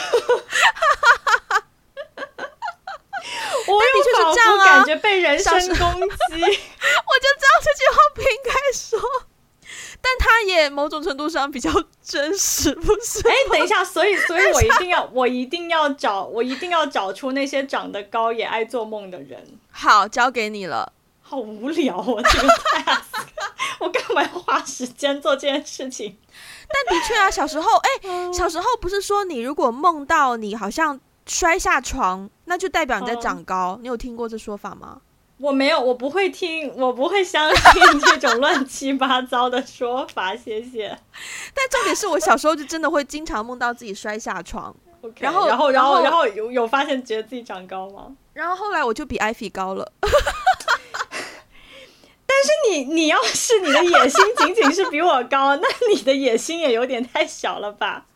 A: 的确是这样啊，感觉被人身攻击，我就
B: 知道这句话不应该说。但他也某种程度上比较真实，不是？
A: 哎，等一下，所以，所以我一定要，我一定要找，我一定要找出那些长得高也爱做梦的人。
B: 好，交给你了。
A: 好无聊哦，这个太，我干嘛要花时间做这件事情？
B: 但的确啊，小时候，哎，小时候不是说你如果梦到你好像摔下床，那就代表你在长高，嗯、你有听过这说法吗？
A: 我没有，我不会听，我不会相信这种乱七八糟的说法，谢谢。
B: 但重点是我小时候就真的会经常梦到自己摔下床，
A: okay, 然后，然后，然后，然后有有发现觉得自己长高吗？
B: 然后后来我就比艾菲高了。
A: 但是你，你要是你的野心仅仅是比我高，那你的野心也有点太小了吧？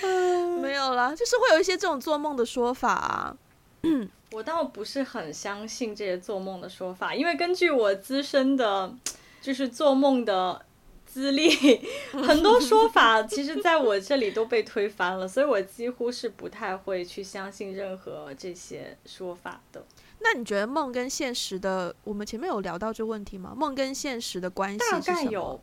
B: 没有啦，就是会有一些这种做梦的说法啊。嗯。
A: 我倒不是很相信这些做梦的说法，因为根据我自身的，就是做梦的资历，很多说法其实在我这里都被推翻了，所以我几乎是不太会去相信任何这些说法的。
B: 那你觉得梦跟现实的，我们前面有聊到这个问题吗？梦跟现实的关系？大概有。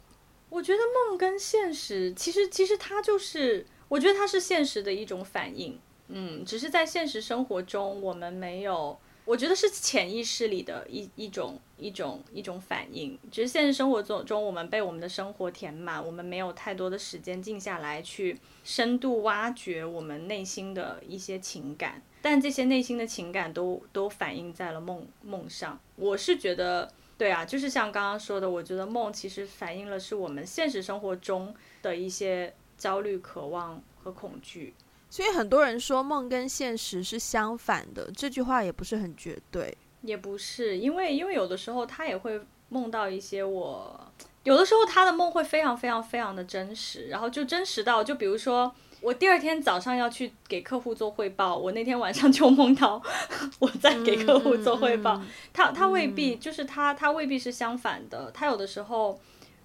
A: 我觉得梦跟现实，其实其实它就是，我觉得它是现实的一种反应。嗯，只是在现实生活中，我们没有，我觉得是潜意识里的一一种一种一种反应。只是现实生活中中，我们被我们的生活填满，我们没有太多的时间静下来去深度挖掘我们内心的一些情感。但这些内心的情感都都反映在了梦梦上。我是觉得，对啊，就是像刚刚说的，我觉得梦其实反映了是我们现实生活中的一些焦虑、渴望和恐惧。
B: 所以很多人说梦跟现实是相反的，这句话也不是很绝对。
A: 也不是，因为因为有的时候他也会梦到一些我，有的时候他的梦会非常非常非常的真实，然后就真实到，就比如说我第二天早上要去给客户做汇报，我那天晚上 就梦到 我在给客户做汇报，他他未必就是他他未必是相反的，他有的时候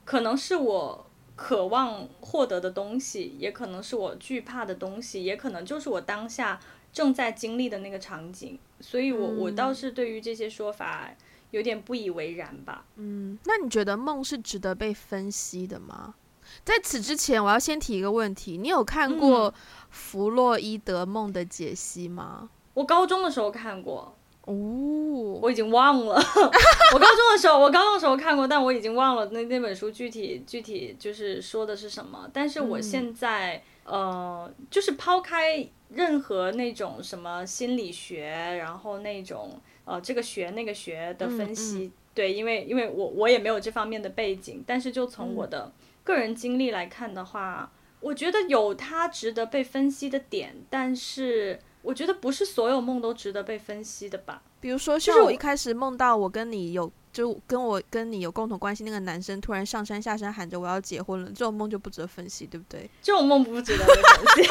A: 可能是我。渴望获得的东西，也可能是我惧怕的东西，也可能就是我当下正在经历的那个场景。所以我，我我倒是对于这些说法有点不以为然吧。
B: 嗯，那你觉得梦是值得被分析的吗？在此之前，我要先提一个问题：你有看过弗洛伊德梦的解析吗？
A: 我高中的时候看过。
B: 哦，
A: 我已经忘了。我高中的时候，我高中的时候看过，但我已经忘了那那本书具体具体就是说的是什么。但是我现在，嗯、呃，就是抛开任何那种什么心理学，然后那种呃这个学那个学的分析，嗯嗯、对，因为因为我我也没有这方面的背景，但是就从我的个人经历来看的话，我觉得有它值得被分析的点，但是我觉得不是所有梦都值得被分析的吧。
B: 比如说，像我一开始梦到我跟你有，就跟我跟你有共同关系那个男生突然上山下山喊着我要结婚了，这种梦就不值得分析，对不对？
A: 这种梦不值得被分析。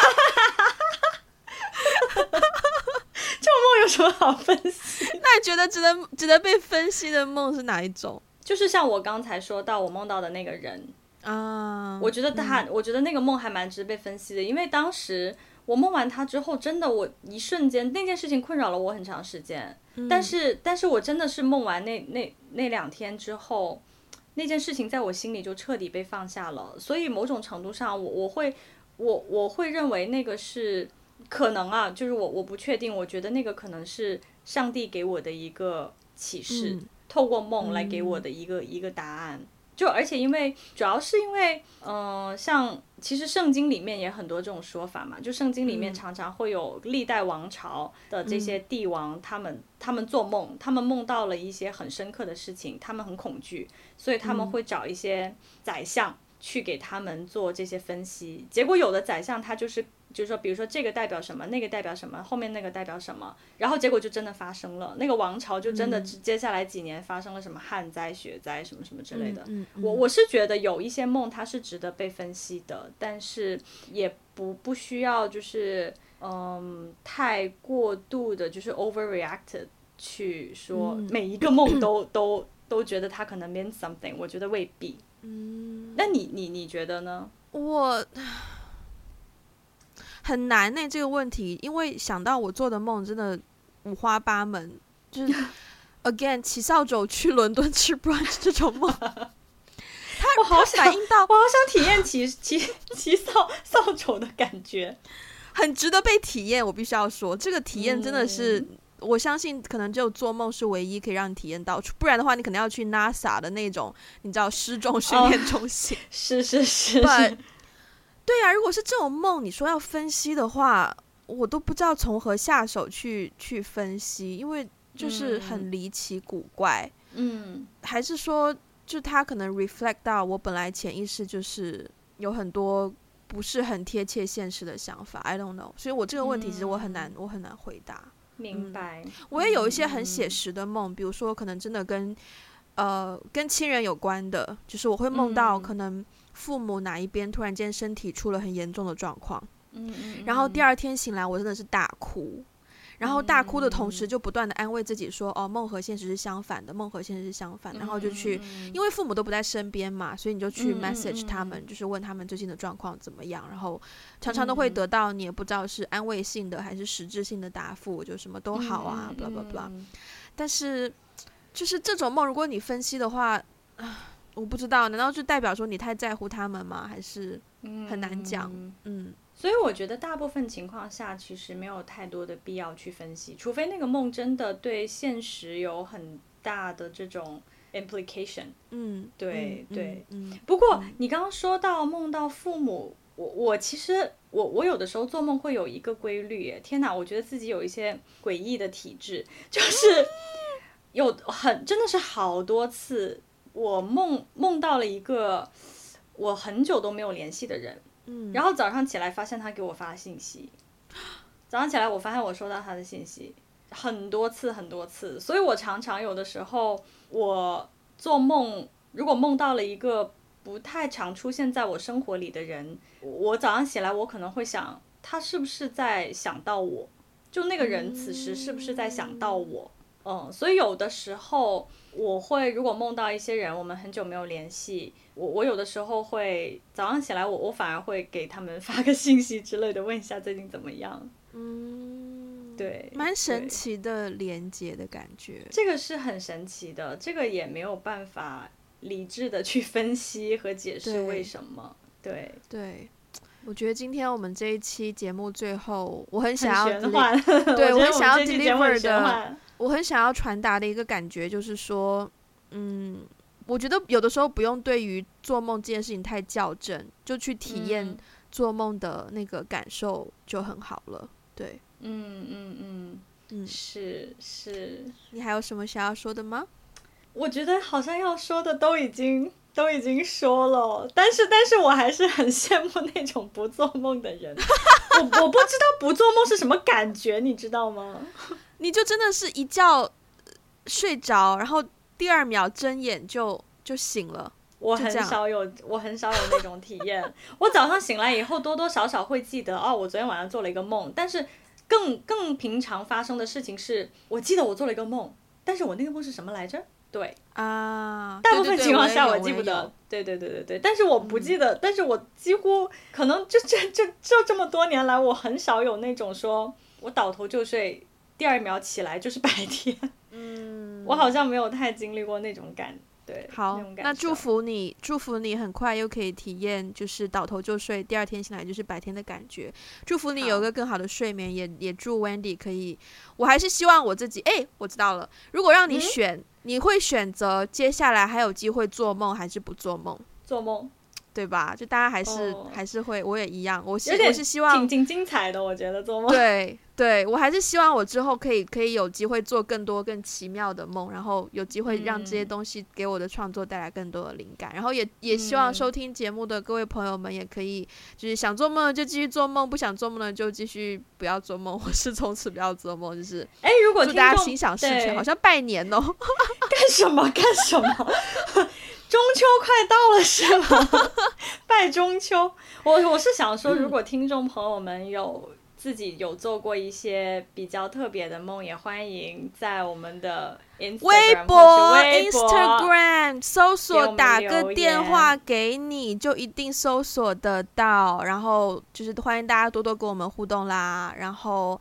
A: 这种梦有什么好分析？
B: 那你觉得值得值得被分析的梦是哪一种？
A: 就是像我刚才说到我梦到的那个人啊，我觉得他，嗯、我觉得那个梦还蛮值得被分析的，因为当时我梦完他之后，真的我一瞬间那件事情困扰了我很长时间，嗯、但是但是我真的是梦完那那那两天之后，那件事情在我心里就彻底被放下了，所以某种程度上我我会我我会认为那个是可能啊，就是我我不确定，我觉得那个可能是上帝给我的一个启示。嗯。透过梦来给我的一个、嗯、一个答案，就而且因为主要是因为，嗯、呃，像其实圣经里面也很多这种说法嘛，就圣经里面常常会有历代王朝的这些帝王，嗯、他们他们做梦，他们梦到了一些很深刻的事情，他们很恐惧，所以他们会找一些宰相去给他们做这些分析，结果有的宰相他就是。就是说，比如说这个代表什么，那个代表什么，后面那个代表什么，然后结果就真的发生了，那个王朝就真的接下来几年发生了什么旱灾、雪灾什么什么之类的。
B: 嗯嗯嗯、
A: 我我是觉得有一些梦它是值得被分析的，但是也不不需要就是嗯太过度的，就是 overreacted 去说每一个梦都、嗯、都都觉得它可能 mean something，我觉得未必。嗯，那你你你觉得呢？
B: 我。很难呢，这个问题，因为想到我做的梦真的五花八门，就是 again 骑扫帚去伦敦吃 brunch 这种梦，
A: 他我好想反应到，我好想体验骑骑骑扫扫帚的感觉，
B: 很值得被体验。我必须要说，这个体验真的是，嗯、我相信可能只有做梦是唯一可以让你体验到，不然的话，你可能要去 NASA 的那种，你知道失重训练中心。
A: 哦、是是是。
B: 对呀、啊，如果是这种梦，你说要分析的话，我都不知道从何下手去去分析，因为就是很离奇古怪。
A: 嗯，
B: 还是说，就他可能 reflect 到我本来潜意识就是有很多不是很贴切现实的想法。I don't know，所以我这个问题其实我很难，嗯、我很难回答。
A: 明白。嗯、
B: 我也有一些很写实的梦，嗯、比如说可能真的跟呃跟亲人有关的，就是我会梦到可能。父母哪一边突然间身体出了很严重的状况，
A: 嗯嗯，
B: 然后第二天醒来，我真的是大哭，然后大哭的同时就不断的安慰自己说，哦，梦和现实是相反的，梦和现实是相反，然后就去，因为父母都不在身边嘛，所以你就去 message 他们，就是问他们最近的状况怎么样，然后常常都会得到你也不知道是安慰性的还是实质性的答复，就什么都好啊，blah blah blah，但是就是这种梦，如果你分析的话，啊。我不知道，难道就代表说你太在乎他们吗？还是很难讲？嗯，嗯，
A: 所以我觉得大部分情况下其实没有太多的必要去分析，除非那个梦真的对现实有很大的这种 implication。嗯，对对。嗯，不过你刚刚说到梦到父母，我我其实我我有的时候做梦会有一个规律，天哪，我觉得自己有一些诡异的体质，就是有很真的是好多次。我梦梦到了一个我很久都没有联系的人，嗯，然后早上起来发现他给我发信息，早上起来我发现我收到他的信息。很多次很多次，所以我常常有的时候我做梦，如果梦到了一个不太常出现在我生活里的人，我早上起来我可能会想他是不是在想到我，就那个人此时是不是在想到我。嗯，所以有的时候我会，如果梦到一些人，我们很久没有联系，我我有的时候会早上起来我，我我反而会给他们 发个信息之类的，问一下最近怎么样。嗯，对，
B: 蛮神奇的连接的感觉。
A: 这个是很神奇的，这个也没有办法理智的去分析和解释为什么。对
B: 对，对，我觉得今天我们这一期节目最后，我很想要，对我很想要 deliver 的。我很想要传达的一个感觉就是说，嗯，我觉得有的时候不用对于做梦这件事情太较真，就去体验做梦的那个感受就很好了。对，
A: 嗯嗯嗯嗯，是是。
B: 你还有什么想要说的吗？
A: 我觉得好像要说的都已经都已经说了，但是但是我还是很羡慕那种不做梦的人。我我不知道不做梦是什么感觉，你知道吗？
B: 你就真的是一觉睡着，然后第二秒睁眼就就醒了。
A: 我很少有，我很少有那种体验。我早上醒来以后，多多少少会记得哦，我昨天晚上做了一个梦。但是更更平常发生的事情是，我记得我做了一个梦，但是我那个梦是什么来着？对
B: 啊，
A: 大部分情况下我记不得。对对对对对，但是我不记得，嗯、但是我几乎可能就这就就这么多年来，我很少有那种说我倒头就睡，第二秒起来就是白天。嗯，我好像没有太经历过那种感。对，
B: 好，那，那祝福你，祝福你很快又可以体验，就是倒头就睡，第二天醒来就是白天的感觉。祝福你有一个更好的睡眠，也也祝 Wendy 可以。我还是希望我自己，哎，我知道了。如果让你选，嗯、你会选择接下来还有机会做梦，还是不做梦？
A: 做梦。
B: 对吧？就大家还是、哦、还是会，我也一样。我希我是希望
A: 挺挺精彩的，我觉得做梦。
B: 对对，我还是希望我之后可以可以有机会做更多更奇妙的梦，然后有机会让这些东西给我的创作带来更多的灵感。嗯、然后也也希望收听节目的各位朋友们也可以，就是想做梦就继续做梦，不想做梦的就继续不要做梦，我是从此不要做梦。就是
A: 哎，如果
B: 祝大家心想事成，好像拜年哦，
A: 干什么干什么？中秋快到了是吗？拜中秋，我我是想说，如果听众朋友们有自己有做过一些比较特别的梦，也欢迎在我们的 Instagram
B: 微博、微博 Instagram 搜索，打个电话给你就一定搜索得到。然后就是欢迎大家多多跟我们互动啦。然后。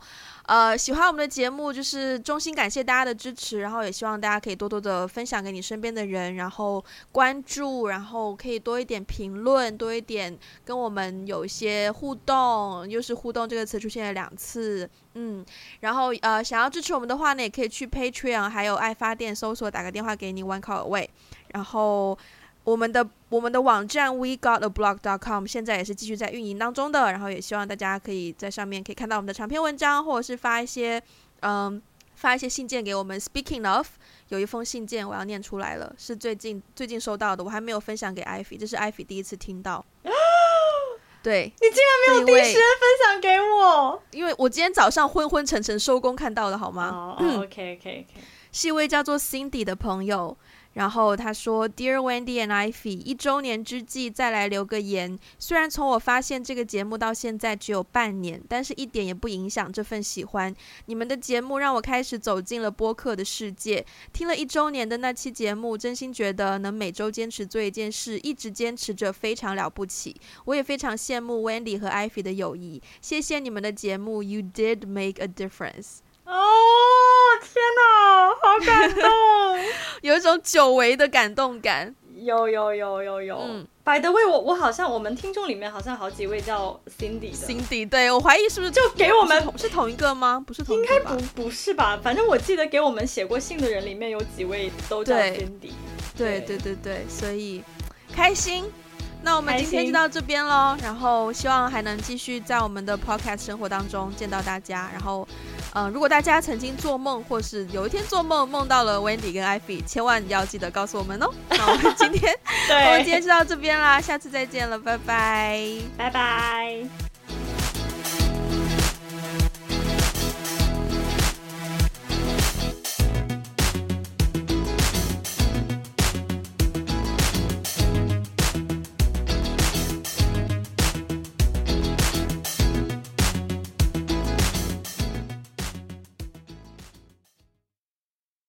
B: 呃，喜欢我们的节目，就是衷心感谢大家的支持，然后也希望大家可以多多的分享给你身边的人，然后关注，然后可以多一点评论，多一点跟我们有一些互动，又是互动这个词出现了两次，嗯，然后呃，想要支持我们的话呢，也可以去 Patreon，还有爱发电搜索，打个电话给你，One Call Away，然后。我们的我们的网站 we got a blog dot com 现在也是继续在运营当中的，然后也希望大家可以在上面可以看到我们的长篇文章，或者是发一些嗯发一些信件给我们。Speaking of，有一封信件我要念出来了，是最近最近收到的，我还没有分享给艾菲，这是艾菲第一次听到。对，
A: 你竟然没有第一时间分享给我，
B: 因为我今天早上昏昏沉沉收工看到的，好吗？
A: 哦、oh,，OK OK OK，
B: 是一位叫做 Cindy 的朋友。然后他说：“Dear Wendy and Ivy，一周年之际再来留个言。虽然从我发现这个节目到现在只有半年，但是一点也不影响这份喜欢。你们的节目让我开始走进了播客的世界。听了一周年的那期节目，真心觉得能每周坚持做一件事，一直坚持着非常了不起。我也非常羡慕 Wendy 和 Ivy 的友谊。谢谢你们的节目，You did make a difference。”
A: 哦，天哪，好感动，
B: 有一种久违的感动感。
A: 有有有有有。嗯，By the way，我我好像我们听众里面好像好几位叫 Cindy 的。
B: Cindy，对，我怀疑是不是
A: 就给我们
B: 是同一个吗？不是同一个，
A: 应该不不是吧？反正我记得给我们写过信的人里面有几位都叫 Cindy。
B: 对对对对对，所以开心。那我们今天就到这边喽，然后希望还能继续在我们的 Podcast 生活当中见到大家。然后，嗯、呃，如果大家曾经做梦，或是有一天做梦梦到了 Wendy 跟 Ivy，千万要记得告诉我们哦。那我们今天，我们今天就到这边啦，下次再见了，拜拜，
A: 拜拜。